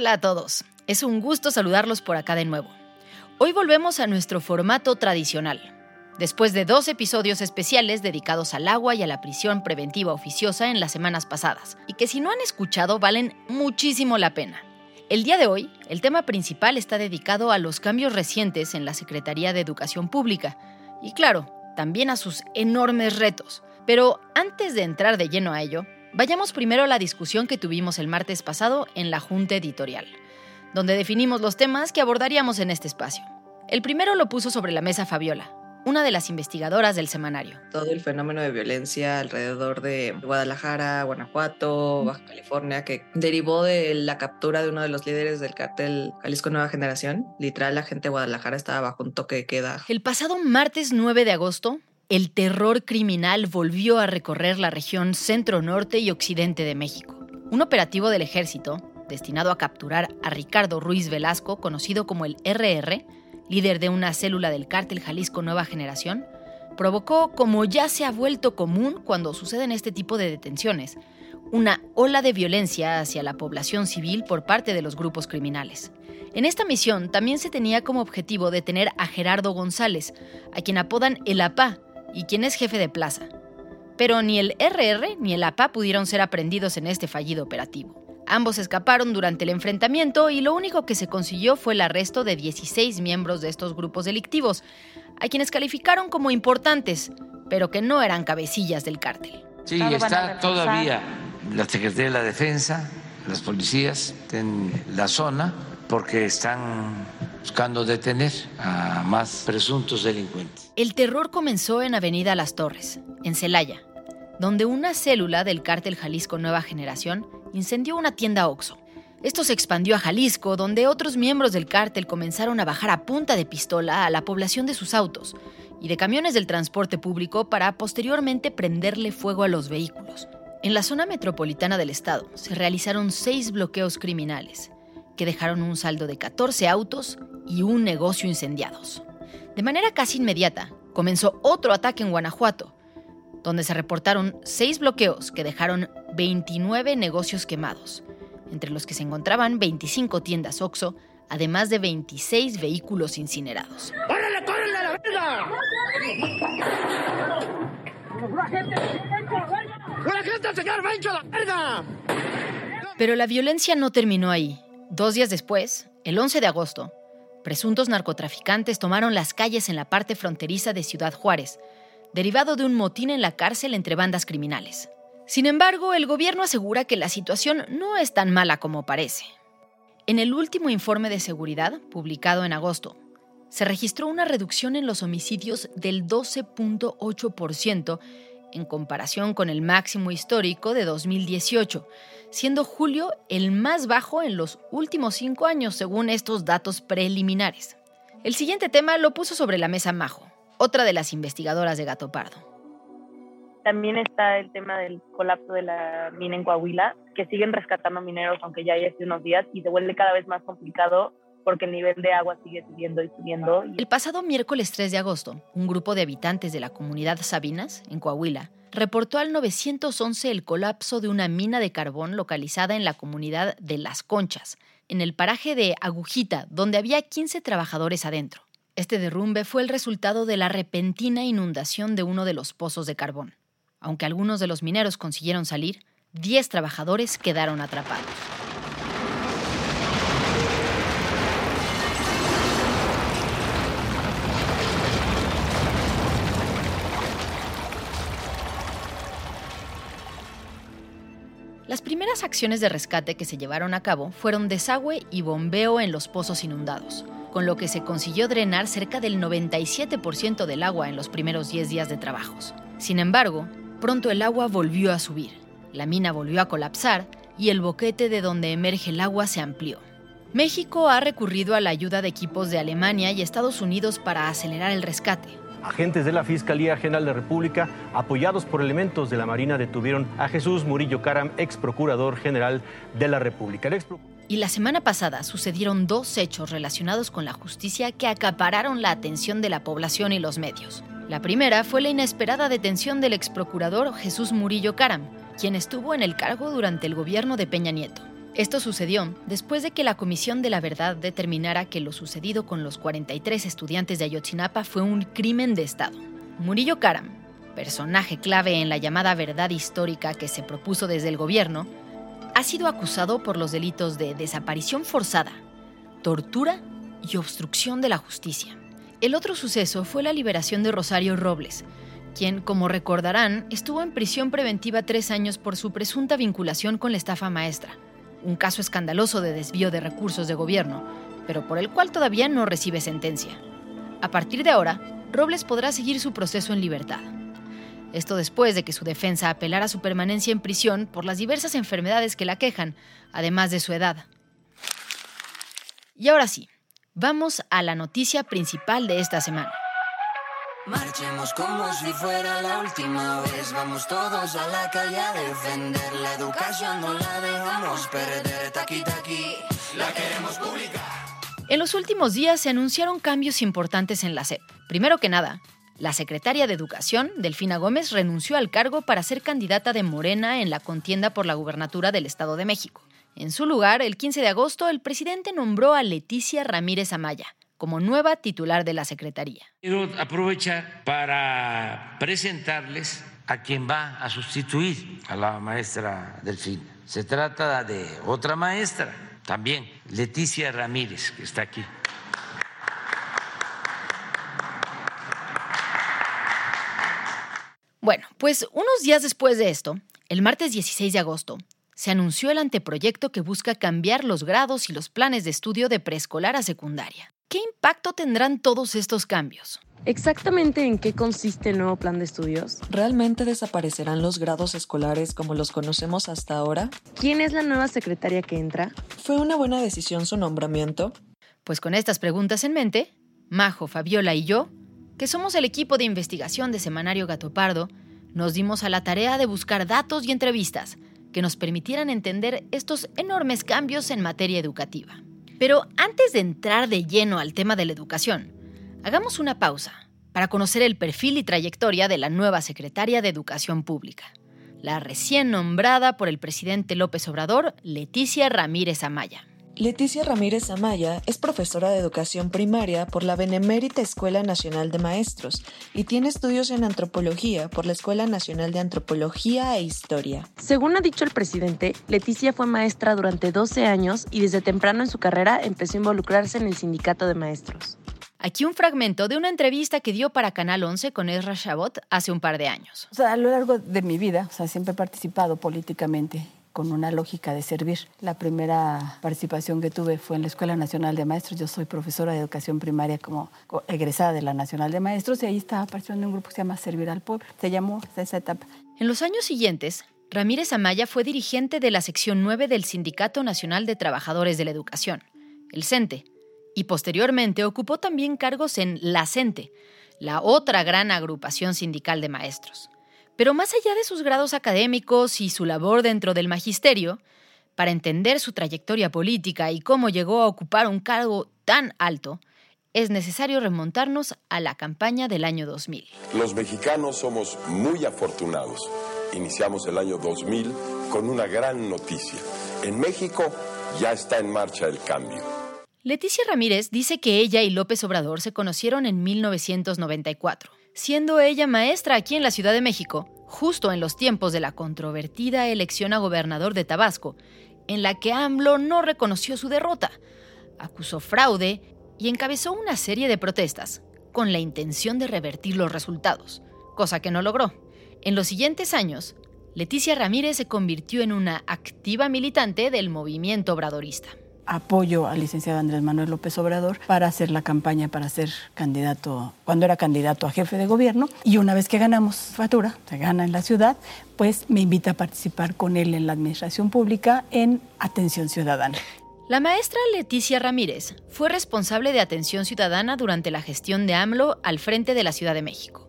Hola a todos, es un gusto saludarlos por acá de nuevo. Hoy volvemos a nuestro formato tradicional, después de dos episodios especiales dedicados al agua y a la prisión preventiva oficiosa en las semanas pasadas, y que si no han escuchado valen muchísimo la pena. El día de hoy, el tema principal está dedicado a los cambios recientes en la Secretaría de Educación Pública, y claro, también a sus enormes retos. Pero antes de entrar de lleno a ello, Vayamos primero a la discusión que tuvimos el martes pasado en la Junta Editorial, donde definimos los temas que abordaríamos en este espacio. El primero lo puso sobre la mesa Fabiola, una de las investigadoras del semanario. Todo el fenómeno de violencia alrededor de Guadalajara, Guanajuato, Baja California, que derivó de la captura de uno de los líderes del cártel Jalisco Nueva Generación. Literal, la gente de Guadalajara estaba bajo un toque de queda. El pasado martes 9 de agosto, el terror criminal volvió a recorrer la región centro-norte y occidente de México. Un operativo del ejército, destinado a capturar a Ricardo Ruiz Velasco, conocido como el RR, líder de una célula del cártel Jalisco Nueva Generación, provocó, como ya se ha vuelto común cuando suceden este tipo de detenciones, una ola de violencia hacia la población civil por parte de los grupos criminales. En esta misión también se tenía como objetivo detener a Gerardo González, a quien apodan el APA, y quien es jefe de plaza. Pero ni el RR ni el APA pudieron ser aprendidos en este fallido operativo. Ambos escaparon durante el enfrentamiento y lo único que se consiguió fue el arresto de 16 miembros de estos grupos delictivos, a quienes calificaron como importantes, pero que no eran cabecillas del cártel. Sí, está todavía la Secretaría de la Defensa, las policías en la zona, porque están buscando detener a más presuntos delincuentes. El terror comenzó en Avenida Las Torres, en Celaya, donde una célula del cártel Jalisco Nueva Generación incendió una tienda Oxxo. Esto se expandió a Jalisco, donde otros miembros del cártel comenzaron a bajar a punta de pistola a la población de sus autos y de camiones del transporte público para posteriormente prenderle fuego a los vehículos. En la zona metropolitana del estado se realizaron seis bloqueos criminales, que dejaron un saldo de 14 autos y un negocio incendiados. De manera casi inmediata, comenzó otro ataque en Guanajuato, donde se reportaron seis bloqueos que dejaron 29 negocios quemados, entre los que se encontraban 25 tiendas OXO, además de 26 vehículos incinerados. ¡Órale, córrele a la verga! ¡La gente, señor Bencho, la verga! Pero la violencia no terminó ahí. Dos días después, el 11 de agosto, presuntos narcotraficantes tomaron las calles en la parte fronteriza de Ciudad Juárez, derivado de un motín en la cárcel entre bandas criminales. Sin embargo, el gobierno asegura que la situación no es tan mala como parece. En el último informe de seguridad, publicado en agosto, se registró una reducción en los homicidios del 12.8% en comparación con el máximo histórico de 2018, siendo julio el más bajo en los últimos cinco años según estos datos preliminares. El siguiente tema lo puso sobre la mesa Majo, otra de las investigadoras de Gato Pardo. También está el tema del colapso de la mina en Coahuila, que siguen rescatando mineros aunque ya hay hace unos días y se vuelve cada vez más complicado porque el nivel de agua sigue subiendo y subiendo. El pasado miércoles 3 de agosto, un grupo de habitantes de la comunidad Sabinas, en Coahuila, reportó al 911 el colapso de una mina de carbón localizada en la comunidad de Las Conchas, en el paraje de Agujita, donde había 15 trabajadores adentro. Este derrumbe fue el resultado de la repentina inundación de uno de los pozos de carbón. Aunque algunos de los mineros consiguieron salir, 10 trabajadores quedaron atrapados. Las primeras acciones de rescate que se llevaron a cabo fueron desagüe y bombeo en los pozos inundados, con lo que se consiguió drenar cerca del 97% del agua en los primeros 10 días de trabajos. Sin embargo, pronto el agua volvió a subir, la mina volvió a colapsar y el boquete de donde emerge el agua se amplió. México ha recurrido a la ayuda de equipos de Alemania y Estados Unidos para acelerar el rescate, Agentes de la Fiscalía General de la República, apoyados por elementos de la Marina, detuvieron a Jesús Murillo Caram, ex procurador general de la República. Y la semana pasada sucedieron dos hechos relacionados con la justicia que acapararon la atención de la población y los medios. La primera fue la inesperada detención del ex procurador Jesús Murillo Caram, quien estuvo en el cargo durante el gobierno de Peña Nieto. Esto sucedió después de que la Comisión de la Verdad determinara que lo sucedido con los 43 estudiantes de Ayotzinapa fue un crimen de Estado. Murillo Karam, personaje clave en la llamada verdad histórica que se propuso desde el gobierno, ha sido acusado por los delitos de desaparición forzada, tortura y obstrucción de la justicia. El otro suceso fue la liberación de Rosario Robles, quien, como recordarán, estuvo en prisión preventiva tres años por su presunta vinculación con la estafa maestra un caso escandaloso de desvío de recursos de gobierno, pero por el cual todavía no recibe sentencia. A partir de ahora, Robles podrá seguir su proceso en libertad. Esto después de que su defensa apelara a su permanencia en prisión por las diversas enfermedades que la quejan, además de su edad. Y ahora sí, vamos a la noticia principal de esta semana. Marchemos como si fuera la última vez. Vamos todos a la calle a defender la educación. No la dejamos perder. Taqui, la queremos pública. En los últimos días se anunciaron cambios importantes en la SEP. Primero que nada, la secretaria de Educación, Delfina Gómez, renunció al cargo para ser candidata de Morena en la contienda por la gubernatura del Estado de México. En su lugar, el 15 de agosto, el presidente nombró a Leticia Ramírez Amaya, como nueva titular de la Secretaría. Quiero aprovechar para presentarles a quien va a sustituir a la maestra Delfín. Se trata de otra maestra, también, Leticia Ramírez, que está aquí. Bueno, pues unos días después de esto, el martes 16 de agosto, se anunció el anteproyecto que busca cambiar los grados y los planes de estudio de preescolar a secundaria. ¿Qué impacto tendrán todos estos cambios? ¿Exactamente en qué consiste el nuevo plan de estudios? ¿Realmente desaparecerán los grados escolares como los conocemos hasta ahora? ¿Quién es la nueva secretaria que entra? ¿Fue una buena decisión su nombramiento? Pues con estas preguntas en mente, Majo, Fabiola y yo, que somos el equipo de investigación de Semanario Gato Pardo, nos dimos a la tarea de buscar datos y entrevistas que nos permitieran entender estos enormes cambios en materia educativa. Pero antes de entrar de lleno al tema de la educación, hagamos una pausa para conocer el perfil y trayectoria de la nueva secretaria de Educación Pública, la recién nombrada por el presidente López Obrador, Leticia Ramírez Amaya. Leticia Ramírez Amaya es profesora de educación primaria por la Benemérita Escuela Nacional de Maestros y tiene estudios en antropología por la Escuela Nacional de Antropología e Historia. Según ha dicho el presidente, Leticia fue maestra durante 12 años y desde temprano en su carrera empezó a involucrarse en el sindicato de maestros. Aquí un fragmento de una entrevista que dio para Canal 11 con Ezra Shabot hace un par de años. O sea, a lo largo de mi vida, o sea, siempre he participado políticamente con una lógica de servir. La primera participación que tuve fue en la Escuela Nacional de Maestros. Yo soy profesora de educación primaria como egresada de la Nacional de Maestros y ahí estaba participando en un grupo que se llama Servir al Pueblo. Se llamó esa etapa. En los años siguientes, Ramírez Amaya fue dirigente de la sección 9 del Sindicato Nacional de Trabajadores de la Educación, el CENTE, y posteriormente ocupó también cargos en la CENTE, la otra gran agrupación sindical de maestros. Pero más allá de sus grados académicos y su labor dentro del magisterio, para entender su trayectoria política y cómo llegó a ocupar un cargo tan alto, es necesario remontarnos a la campaña del año 2000. Los mexicanos somos muy afortunados. Iniciamos el año 2000 con una gran noticia. En México ya está en marcha el cambio. Leticia Ramírez dice que ella y López Obrador se conocieron en 1994, siendo ella maestra aquí en la Ciudad de México, justo en los tiempos de la controvertida elección a gobernador de Tabasco, en la que AMLO no reconoció su derrota, acusó fraude y encabezó una serie de protestas con la intención de revertir los resultados, cosa que no logró. En los siguientes años, Leticia Ramírez se convirtió en una activa militante del movimiento obradorista. Apoyo al licenciado Andrés Manuel López Obrador para hacer la campaña para ser candidato, cuando era candidato a jefe de gobierno. Y una vez que ganamos fatura, se gana en la ciudad, pues me invita a participar con él en la administración pública en atención ciudadana. La maestra Leticia Ramírez fue responsable de atención ciudadana durante la gestión de AMLO al frente de la Ciudad de México.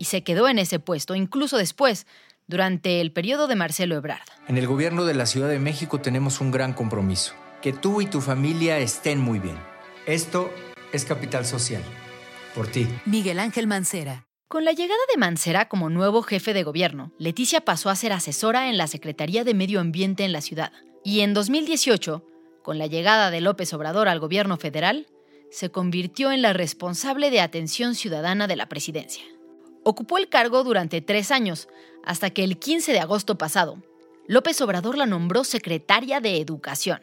Y se quedó en ese puesto incluso después, durante el periodo de Marcelo Ebrard. En el gobierno de la Ciudad de México tenemos un gran compromiso, que tú y tu familia estén muy bien. Esto es Capital Social. Por ti. Miguel Ángel Mancera. Con la llegada de Mancera como nuevo jefe de gobierno, Leticia pasó a ser asesora en la Secretaría de Medio Ambiente en la ciudad. Y en 2018 con la llegada de López Obrador al gobierno federal, se convirtió en la responsable de atención ciudadana de la presidencia. Ocupó el cargo durante tres años, hasta que el 15 de agosto pasado, López Obrador la nombró secretaria de Educación.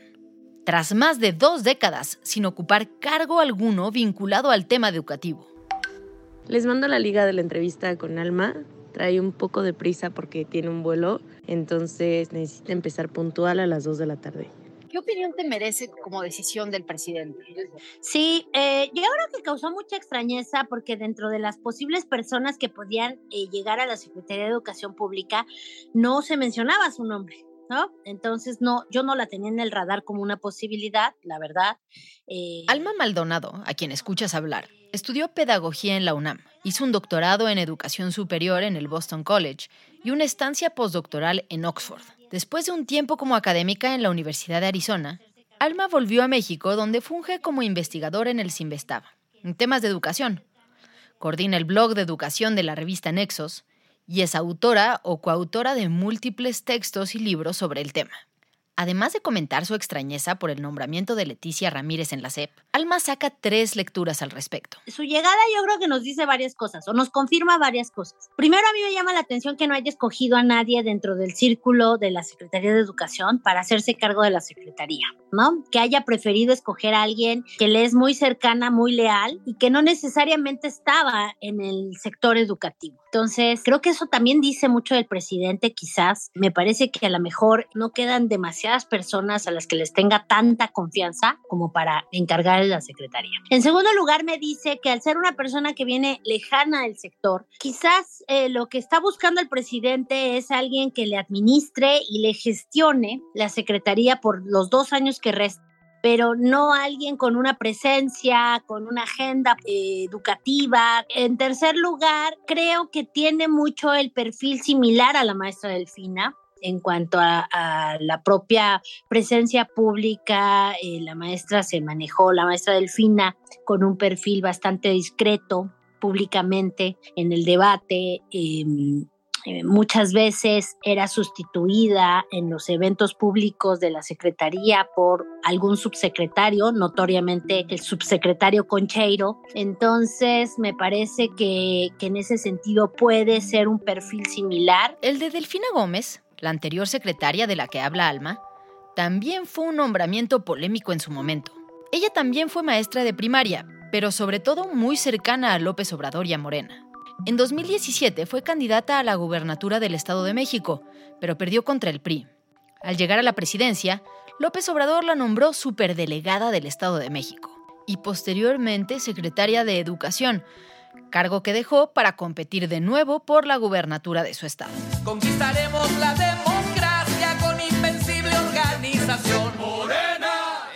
Tras más de dos décadas sin ocupar cargo alguno vinculado al tema educativo. Les mando la liga de la entrevista con Alma. Trae un poco de prisa porque tiene un vuelo, entonces necesita empezar puntual a las 2 de la tarde. ¿Qué opinión te merece como decisión del presidente? Sí, eh, yo creo que causó mucha extrañeza porque dentro de las posibles personas que podían eh, llegar a la Secretaría de Educación Pública no se mencionaba su nombre. Entonces, no, yo no la tenía en el radar como una posibilidad, la verdad. Eh, Alma Maldonado, a quien escuchas hablar, estudió pedagogía en la UNAM, hizo un doctorado en educación superior en el Boston College y una estancia postdoctoral en Oxford. Después de un tiempo como académica en la Universidad de Arizona, Alma volvió a México donde funge como investigadora en el Sinvestaba, en temas de educación. Coordina el blog de educación de la revista Nexos y es autora o coautora de múltiples textos y libros sobre el tema. Además de comentar su extrañeza por el nombramiento de Leticia Ramírez en la CEP, Alma saca tres lecturas al respecto. Su llegada yo creo que nos dice varias cosas o nos confirma varias cosas. Primero a mí me llama la atención que no haya escogido a nadie dentro del círculo de la Secretaría de Educación para hacerse cargo de la Secretaría, ¿no? Que haya preferido escoger a alguien que le es muy cercana, muy leal y que no necesariamente estaba en el sector educativo. Entonces, creo que eso también dice mucho del presidente, quizás. Me parece que a lo mejor no quedan demasiadas personas a las que les tenga tanta confianza como para encargar la secretaría. En segundo lugar, me dice que al ser una persona que viene lejana del sector, quizás eh, lo que está buscando el presidente es alguien que le administre y le gestione la secretaría por los dos años que restan pero no alguien con una presencia, con una agenda eh, educativa. En tercer lugar, creo que tiene mucho el perfil similar a la maestra Delfina en cuanto a, la propia presencia pública, eh, la maestra se manejó, la maestra Delfina, con un perfil bastante discreto públicamente en el debate. Em, eh, muchas veces era sustituida en los eventos públicos de la Secretaría por algún subsecretario, notoriamente el subsecretario Concheiro. Entonces, me parece que, que en ese sentido puede ser un perfil similar. El de Delfina Gómez, la anterior secretaria de la que habla Alma, también fue un nombramiento polémico en su momento. Ella también fue maestra de primaria, pero sobre todo muy cercana a López Obrador y a Morena. En 2017 fue candidata a la gubernatura del Estado de México, pero perdió contra el PRI. Al llegar a la presidencia, López Obrador la nombró superdelegada del Estado de México y posteriormente secretaria de Educación, cargo que dejó para competir de nuevo por la gubernatura de su estado. La.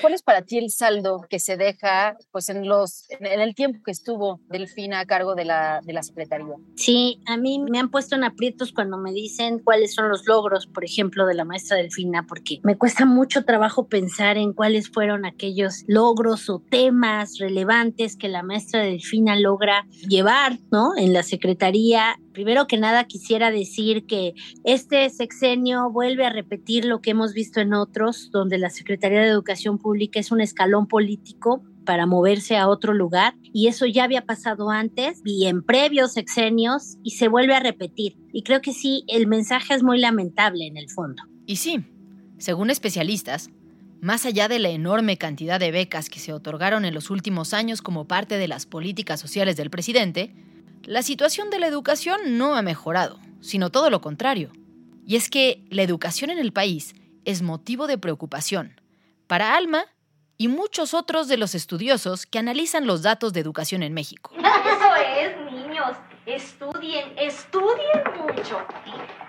¿Cuál es para ti el saldo que se deja pues, en, los, en el tiempo que estuvo Delfina a cargo de la, de la Secretaría? Sí, a mí me han puesto en aprietos cuando me dicen cuáles son los logros, por ejemplo, de la maestra Delfina, porque me cuesta mucho trabajo pensar en cuáles fueron aquellos logros o temas relevantes que la maestra Delfina logra llevar ¿no? en la Secretaría Primero que nada quisiera decir que este sexenio vuelve a repetir lo que hemos visto en otros, donde la Secretaría de Educación Pública es un escalón político para moverse a otro lugar y eso ya había pasado antes y en previos sexenios y se vuelve a repetir. Y creo que sí, el mensaje es muy lamentable en el fondo. Y sí, según especialistas, más allá de la enorme cantidad de becas que se otorgaron en los últimos años como parte de las políticas sociales del presidente, la situación de la educación no ha mejorado, sino todo lo contrario. Y es que la educación en el país es motivo de preocupación para Alma y muchos otros de los estudiosos que analizan los datos de educación en México. Eso es, niños. Estudien, estudien mucho.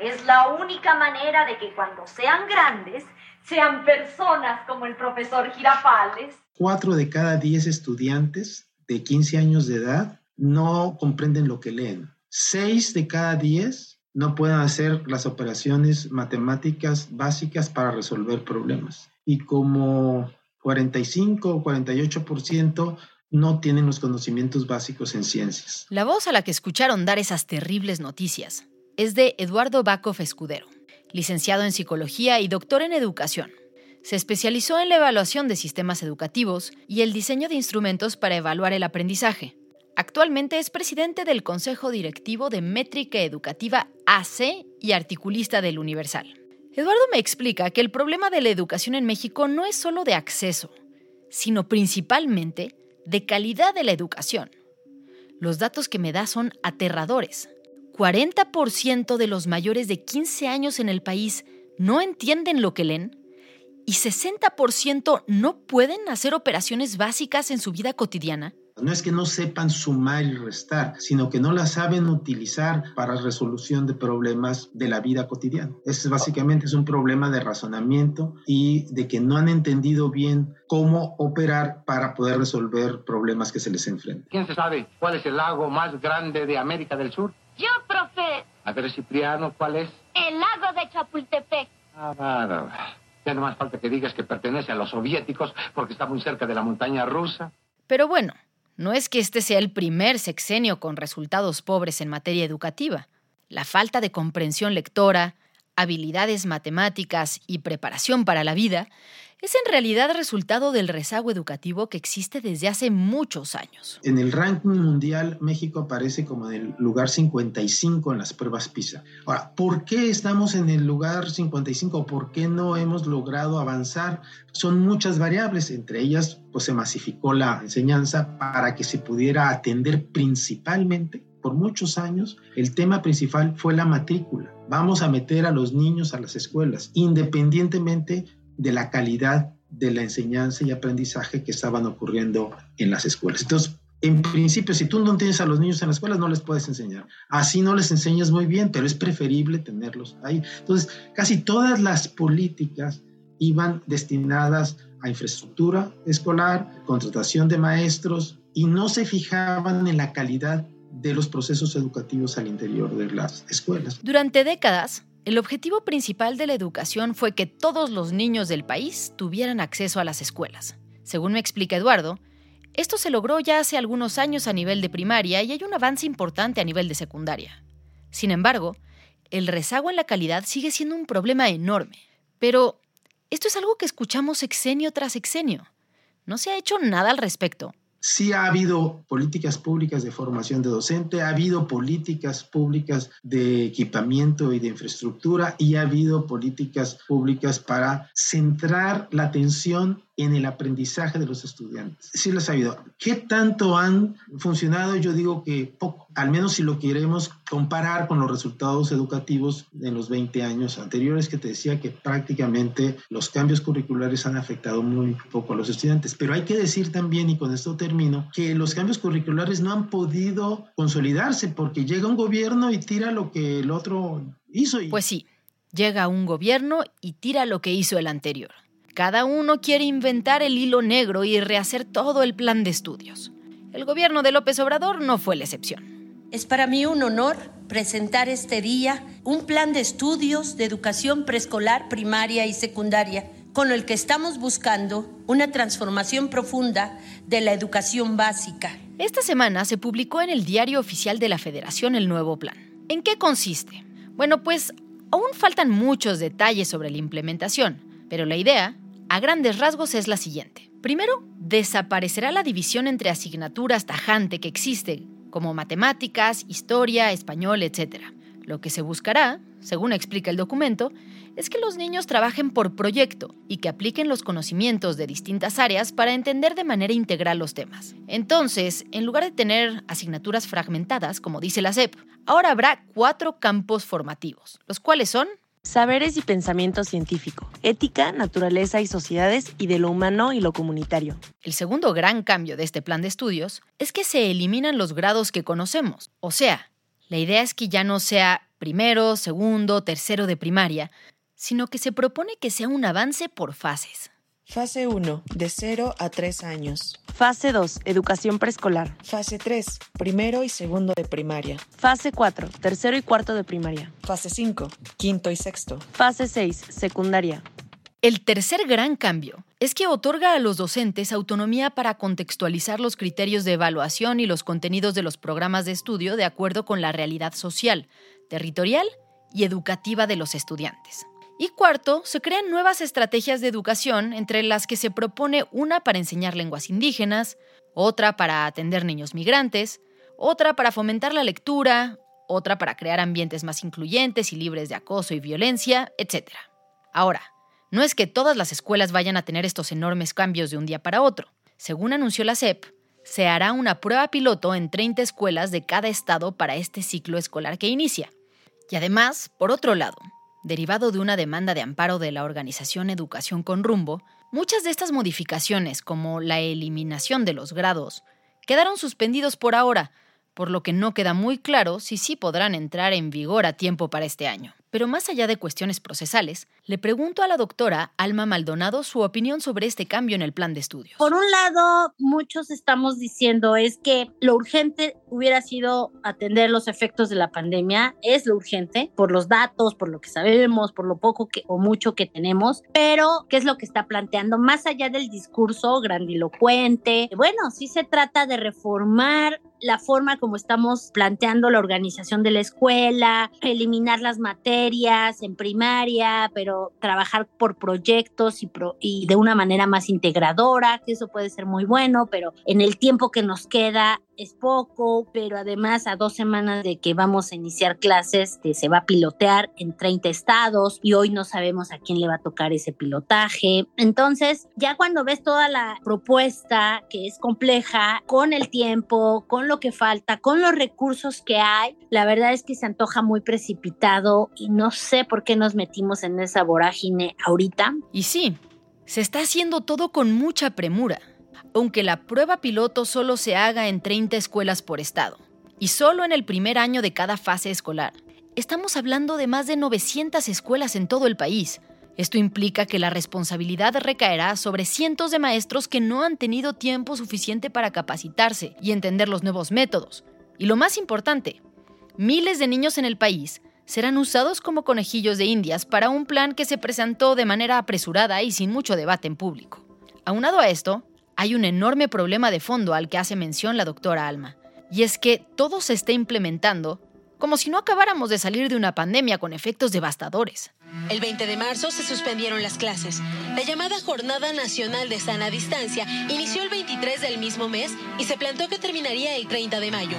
Es la única manera de que cuando sean grandes sean personas como el profesor Girafales. Cuatro de cada diez estudiantes de 15 años de edad no comprenden lo que leen. Seis de cada diez no pueden hacer las operaciones matemáticas básicas para resolver problemas. Y como 45 o 48% no tienen los conocimientos básicos en ciencias. La voz a la que escucharon dar esas terribles noticias es de Eduardo Bacov Escudero, licenciado en psicología y doctor en educación. Se especializó en la evaluación de sistemas educativos y el diseño de instrumentos para evaluar el aprendizaje. Actualmente es presidente del Consejo Directivo de Métrica Educativa AC y articulista del Universal. Eduardo me explica que el problema de la educación en México no es solo de acceso, sino principalmente de calidad de la educación. Los datos que me da son aterradores. 40% de los mayores de 15 años en el país no entienden lo que leen y 60% no pueden hacer operaciones básicas en su vida cotidiana. No es que no sepan sumar y restar, sino que no la saben utilizar para resolución de problemas de la vida cotidiana. Ese básicamente es un problema de razonamiento y de que no han entendido bien cómo operar para poder resolver problemas que se les enfrentan. ¿Quién sabe cuál es el lago más grande de América del Sur? Yo, profe. A ver, Cipriano, ¿cuál es? El lago de Chapultepec. Ah, bárbaro. Ya no más falta que digas que pertenece a los soviéticos porque está muy cerca de la montaña rusa. Pero bueno, no es que este sea el primer sexenio con resultados pobres en materia educativa. La falta de comprensión lectora, habilidades matemáticas y preparación para la vida es en realidad resultado del rezago educativo que existe desde hace muchos años. En el ranking mundial, México aparece como en el lugar 55 en las pruebas PISA. Ahora, ¿por qué estamos en el lugar 55? ¿Por qué no hemos logrado avanzar? Son muchas variables, entre ellas, pues se masificó la enseñanza para que se pudiera atender principalmente por muchos años, el tema principal fue la matrícula. Vamos a meter a los niños a las escuelas, independientemente de la calidad de la enseñanza y aprendizaje que estaban ocurriendo en las escuelas. Entonces, en principio, si tú no tienes a los niños en la escuela, no les puedes enseñar. Así no les enseñas muy bien, pero es preferible tenerlos ahí. Entonces, casi todas las políticas iban destinadas a infraestructura escolar, contratación de maestros, y no se fijaban en la calidad de los procesos educativos al interior de las escuelas. Durante décadas, el objetivo principal de la educación fue que todos los niños del país tuvieran acceso a las escuelas. Según me explica Eduardo, esto se logró ya hace algunos años a nivel de primaria y hay un avance importante a nivel de secundaria. Sin embargo, el rezago en la calidad sigue siendo un problema enorme. Pero esto es algo que escuchamos sexenio tras sexenio. No se ha hecho nada al respecto. Sí ha habido políticas públicas de formación de docente, ha habido políticas públicas de equipamiento y de infraestructura y ha habido políticas públicas para centrar la atención en el aprendizaje de los estudiantes. Sí lo ha habido. ¿Qué tanto han funcionado? Yo digo que poco, al menos si lo queremos comparar con los resultados educativos en los 20 años anteriores, que te decía que prácticamente los cambios curriculares han afectado muy poco a los estudiantes. Pero hay que decir también, y con esto termino, que los cambios curriculares no han podido consolidarse porque llega un gobierno y tira lo que el otro hizo. Pues sí, llega un gobierno y tira lo que hizo el anterior. Cada uno quiere inventar el hilo negro y rehacer todo el plan de estudios. El gobierno de López Obrador no fue la excepción. Es para mí un honor presentar este día un plan de estudios de educación preescolar, primaria y secundaria, con el que estamos buscando una transformación profunda de la educación básica. Esta semana se publicó en el Diario Oficial de la Federación el nuevo plan. ¿En qué consiste? Bueno, pues aún faltan muchos detalles sobre la implementación, pero la idea, a grandes rasgos, es la siguiente. Primero, desaparecerá la división entre asignaturas tajante que existe, como matemáticas, historia, español, etc. Lo que se buscará, según explica el documento, es que los niños trabajen por proyecto y que apliquen los conocimientos de distintas áreas para entender de manera integral los temas. Entonces, en lugar de tener asignaturas fragmentadas, como dice la SEP, ahora habrá cuatro campos formativos, los cuales son Saberes y pensamiento científico, ética, naturaleza y sociedades y de lo humano y lo comunitario. El segundo gran cambio de este plan de estudios es que se eliminan los grados que conocemos. O sea, la idea es que ya no sea primero, segundo, tercero de primaria, sino que se propone que sea un avance por fases. Fase 1, de 0 a 3 años. Fase 2, educación preescolar. Fase 3, primero y segundo de primaria. Fase 4, tercero y cuarto de primaria. Fase 5, quinto y sexto. Fase 6, secundaria. El tercer gran cambio es que otorga a los docentes autonomía para contextualizar los criterios de evaluación y los contenidos de los programas de estudio de acuerdo con la realidad social, territorial y educativa de los estudiantes. Y cuarto, se crean nuevas estrategias de educación, entre las que se propone una para enseñar lenguas indígenas, otra para atender niños migrantes, otra para fomentar la lectura, otra para crear ambientes más incluyentes y libres de acoso y violencia, etc. Ahora, no es que todas las escuelas vayan a tener estos enormes cambios de un día para otro. Según anunció la SEP, se hará una prueba piloto en 30 escuelas de cada estado para este ciclo escolar que inicia. Y además, por otro lado, derivado de una demanda de amparo de la organización Educación con Rumbo, muchas de estas modificaciones, como la eliminación de los grados, quedaron suspendidos por ahora, por lo que no queda muy claro si sí podrán entrar en vigor a tiempo para este año. Pero más allá de cuestiones procesales, le pregunto a la doctora Alma Maldonado su opinión sobre este cambio en el plan de estudios. Por un lado, muchos estamos diciendo es que lo urgente hubiera sido atender los efectos de la pandemia, es lo urgente por los datos, por lo que sabemos, por lo poco que, o mucho que tenemos, pero ¿qué es lo que está planteando? Más allá del discurso grandilocuente, bueno, sí se trata de reformar la forma como estamos planteando la organización de la escuela, eliminar las materias en primaria, pero trabajar por proyectos y, y de una manera más integradora, que eso puede ser muy bueno, pero en el tiempo que nos queda es poco, pero además a dos semanas de que vamos a iniciar clases, este, se va a pilotear en 30 estados y hoy no sabemos a quién le va a tocar ese pilotaje. Entonces, ya cuando ves toda la propuesta que es compleja, con el tiempo, con lo que falta, con los recursos que hay, la verdad es que se antoja muy precipitado y no sé por qué nos metimos en esa vorágine ahorita. Y sí, se está haciendo todo con mucha premura aunque la prueba piloto solo se haga en 30 escuelas por estado, y solo en el primer año de cada fase escolar. Estamos hablando de más de 900 escuelas en todo el país. Esto implica que la responsabilidad recaerá sobre cientos de maestros que no han tenido tiempo suficiente para capacitarse y entender los nuevos métodos. Y lo más importante, miles de niños en el país serán usados como conejillos de indias para un plan que se presentó de manera apresurada y sin mucho debate en público. Aunado a esto, hay un enorme problema de fondo al que hace mención la doctora Alma, y es que todo se está implementando como si no acabáramos de salir de una pandemia con efectos devastadores. El 20 de marzo se suspendieron las clases. La llamada Jornada Nacional de Sana Distancia inició el 23 del mismo mes y se planteó que terminaría el 30 de mayo.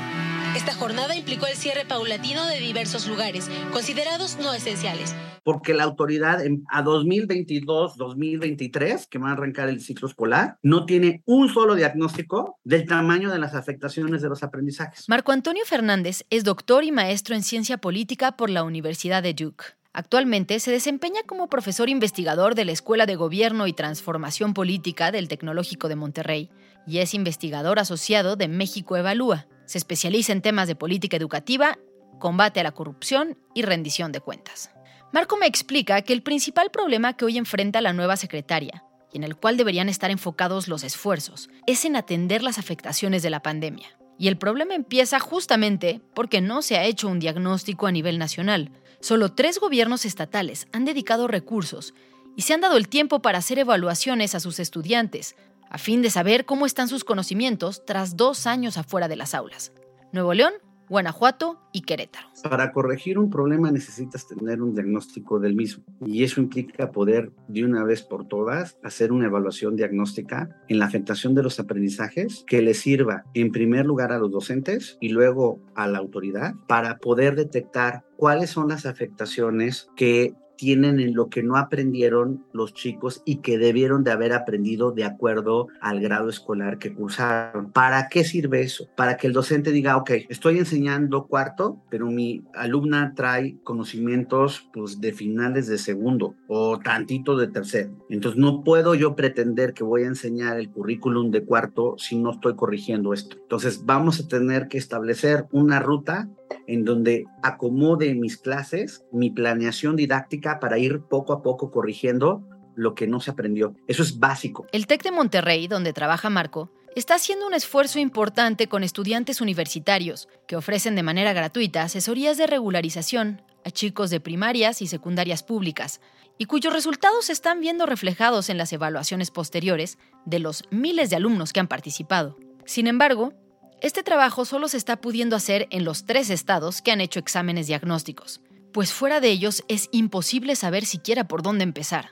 Esta jornada implicó el cierre paulatino de diversos lugares, considerados no esenciales. Porque la autoridad a 2022-2023, que va a arrancar el ciclo escolar, no tiene un solo diagnóstico del tamaño de las afectaciones de los aprendizajes. Marco Antonio Fernández es doctor y maestro en ciencia política por la Universidad de Duke. Actualmente se desempeña como profesor investigador de la Escuela de Gobierno y Transformación Política del Tecnológico de Monterrey y es investigador asociado de México Evalúa. Se especializa en temas de política educativa, combate a la corrupción y rendición de cuentas. Marco me explica que el principal problema que hoy enfrenta la nueva secretaria, y en el cual deberían estar enfocados los esfuerzos, es en atender las afectaciones de la pandemia. Y el problema empieza justamente porque no se ha hecho un diagnóstico a nivel nacional. Solo tres gobiernos estatales han dedicado recursos y se han dado el tiempo para hacer evaluaciones a sus estudiantes, a fin de saber cómo están sus conocimientos tras dos años afuera de las aulas. Nuevo León Guanajuato y Querétaro. Para corregir un problema necesitas tener un diagnóstico del mismo y eso implica poder de una vez por todas hacer una evaluación diagnóstica en la afectación de los aprendizajes que le sirva en primer lugar a los docentes y luego a la autoridad para poder detectar cuáles son las afectaciones que tienen en lo que no aprendieron los chicos y que debieron de haber aprendido de acuerdo al grado escolar que cursaron. ¿Para qué sirve eso? Para que el docente diga, ok, estoy enseñando cuarto, pero mi alumna trae conocimientos pues, de finales de segundo o tantito de tercero. Entonces no puedo yo pretender que voy a enseñar el currículum de cuarto si no estoy corrigiendo esto. Entonces vamos a tener que establecer una ruta en donde acomode mis clases, mi planeación didáctica para ir poco a poco corrigiendo lo que no se aprendió. Eso es básico. El TEC de Monterrey, donde trabaja Marco, está haciendo un esfuerzo importante con estudiantes universitarios que ofrecen de manera gratuita asesorías de regularización a chicos de primarias y secundarias públicas, y cuyos resultados se están viendo reflejados en las evaluaciones posteriores de los miles de alumnos que han participado. Sin embargo, este trabajo solo se está pudiendo hacer en los tres estados que han hecho exámenes diagnósticos, pues fuera de ellos es imposible saber siquiera por dónde empezar.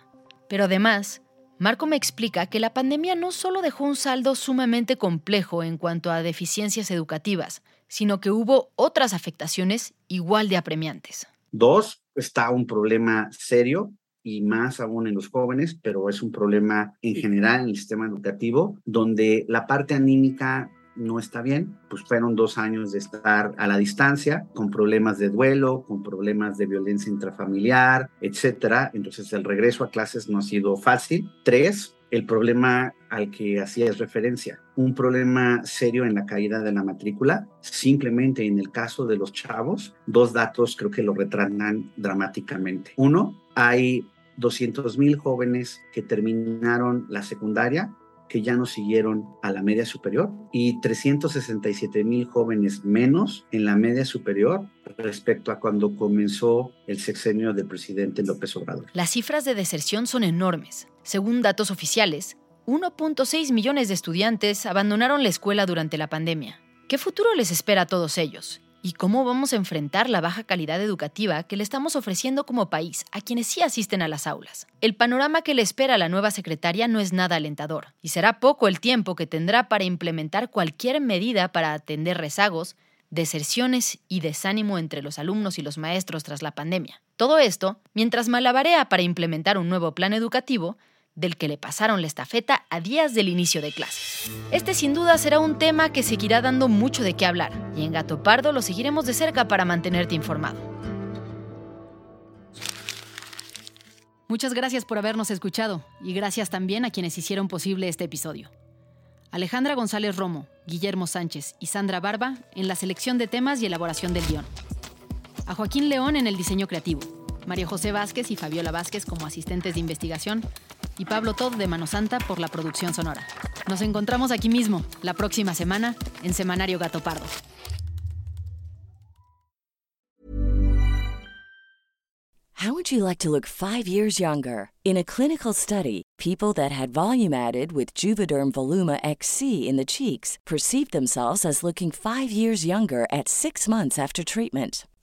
Pero además, Marco me explica que la pandemia no solo dejó un saldo sumamente complejo en cuanto a deficiencias educativas, sino que hubo otras afectaciones igual de apremiantes. Dos, está un problema serio y más aún en los jóvenes, pero es un problema en general en el sistema educativo, donde la parte anímica no está bien, pues fueron dos años de estar a la distancia, con problemas de duelo, con problemas de violencia intrafamiliar, etcétera. Entonces el regreso a clases no ha sido fácil. Tres, el problema al que hacías referencia, un problema serio en la caída de la matrícula. Simplemente en el caso de los chavos, dos datos creo que lo retratan dramáticamente. Uno, hay 200 mil jóvenes que terminaron la secundaria que ya no siguieron a la media superior y 367 mil jóvenes menos en la media superior respecto a cuando comenzó el sexenio del presidente López Obrador. Las cifras de deserción son enormes. Según datos oficiales, 1.6 millones de estudiantes abandonaron la escuela durante la pandemia. ¿Qué futuro les espera a todos ellos? ¿Y cómo vamos a enfrentar la baja calidad educativa que le estamos ofreciendo como país a quienes sí asisten a las aulas? El panorama que le espera a la nueva secretaria no es nada alentador, y será poco el tiempo que tendrá para implementar cualquier medida para atender rezagos, deserciones y desánimo entre los alumnos y los maestros tras la pandemia. Todo esto mientras malabarea para implementar un nuevo plan educativo del que le pasaron la estafeta a días del inicio de clases. Este sin duda será un tema que seguirá dando mucho de qué hablar, y en Gato Pardo lo seguiremos de cerca para mantenerte informado. Muchas gracias por habernos escuchado, y gracias también a quienes hicieron posible este episodio. Alejandra González Romo, Guillermo Sánchez y Sandra Barba en la selección de temas y elaboración del guion. A Joaquín León en el diseño creativo. María José Vázquez y Fabiola Vázquez como asistentes de investigación y Pablo Todd de Mano Santa por la producción sonora. Nos encontramos aquí mismo, la próxima semana, en Semanario Gato Pardo. How would you like to look five years younger? In a clinical study, people that had volume added with Juvederm Voluma XC in the cheeks perceived themselves as looking five years younger at six months after treatment.